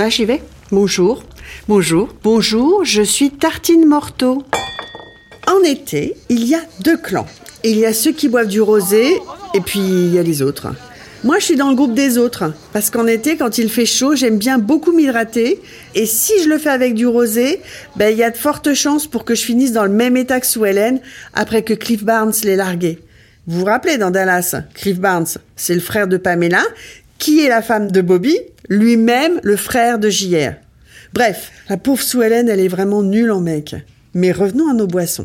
Ah, j'y vais. Bonjour. Bonjour. Bonjour, je suis Tartine Morteau. En été, il y a deux clans. Il y a ceux qui boivent du rosé et puis il y a les autres. Moi, je suis dans le groupe des autres parce qu'en été, quand il fait chaud, j'aime bien beaucoup m'hydrater et si je le fais avec du rosé, ben il y a de fortes chances pour que je finisse dans le même état que Sue Ellen après que Cliff Barnes l'ait largué. Vous vous rappelez dans Dallas, Cliff Barnes, c'est le frère de Pamela, qui est la femme de Bobby, lui-même le frère de JR. Bref, la pauvre Ellen, elle est vraiment nulle en mec. Mais revenons à nos boissons.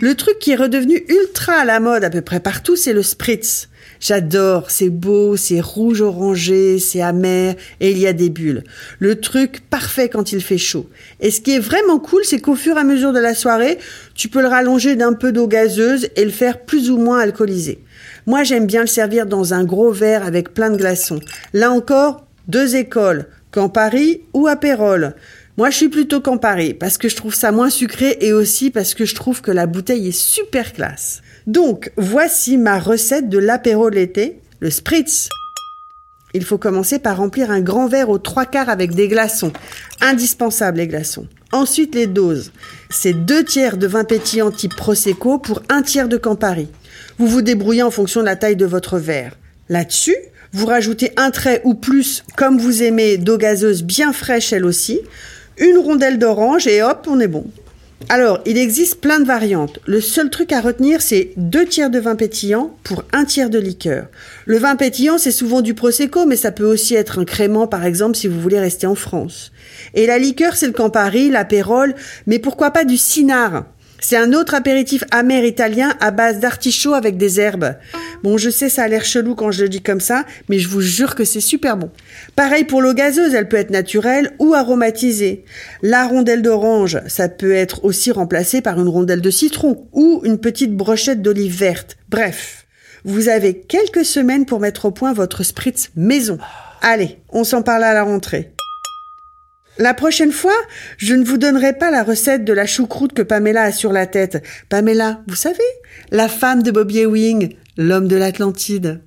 Le truc qui est redevenu ultra à la mode à peu près partout, c'est le spritz. J'adore, c'est beau, c'est rouge orangé, c'est amer et il y a des bulles. Le truc parfait quand il fait chaud. Et ce qui est vraiment cool, c'est qu'au fur et à mesure de la soirée, tu peux le rallonger d'un peu d'eau gazeuse et le faire plus ou moins alcoolisé. Moi, j'aime bien le servir dans un gros verre avec plein de glaçons. Là encore, deux écoles, Campari ou Apérol. Moi, je suis plutôt Campari parce que je trouve ça moins sucré et aussi parce que je trouve que la bouteille est super classe. Donc, voici ma recette de l'apéro de l'été, le spritz. Il faut commencer par remplir un grand verre aux trois quarts avec des glaçons. Indispensable les glaçons. Ensuite les doses. C'est deux tiers de vin pétillant type Prosecco pour un tiers de Campari. Vous vous débrouillez en fonction de la taille de votre verre. Là-dessus, vous rajoutez un trait ou plus, comme vous aimez, d'eau gazeuse bien fraîche elle aussi, une rondelle d'orange et hop, on est bon. Alors, il existe plein de variantes. Le seul truc à retenir, c'est deux tiers de vin pétillant pour un tiers de liqueur. Le vin pétillant, c'est souvent du prosecco, mais ça peut aussi être un crément, par exemple, si vous voulez rester en France. Et la liqueur, c'est le Campari, l'apérole, mais pourquoi pas du Cinard c'est un autre apéritif amer italien à base d'artichaut avec des herbes. Bon, je sais, ça a l'air chelou quand je le dis comme ça, mais je vous jure que c'est super bon. Pareil pour l'eau gazeuse, elle peut être naturelle ou aromatisée. La rondelle d'orange, ça peut être aussi remplacé par une rondelle de citron ou une petite brochette d'olive verte. Bref, vous avez quelques semaines pour mettre au point votre spritz maison. Allez, on s'en parle à la rentrée. La prochaine fois, je ne vous donnerai pas la recette de la choucroute que Pamela a sur la tête. Pamela, vous savez, la femme de Bobby Ewing, l'homme de l'Atlantide.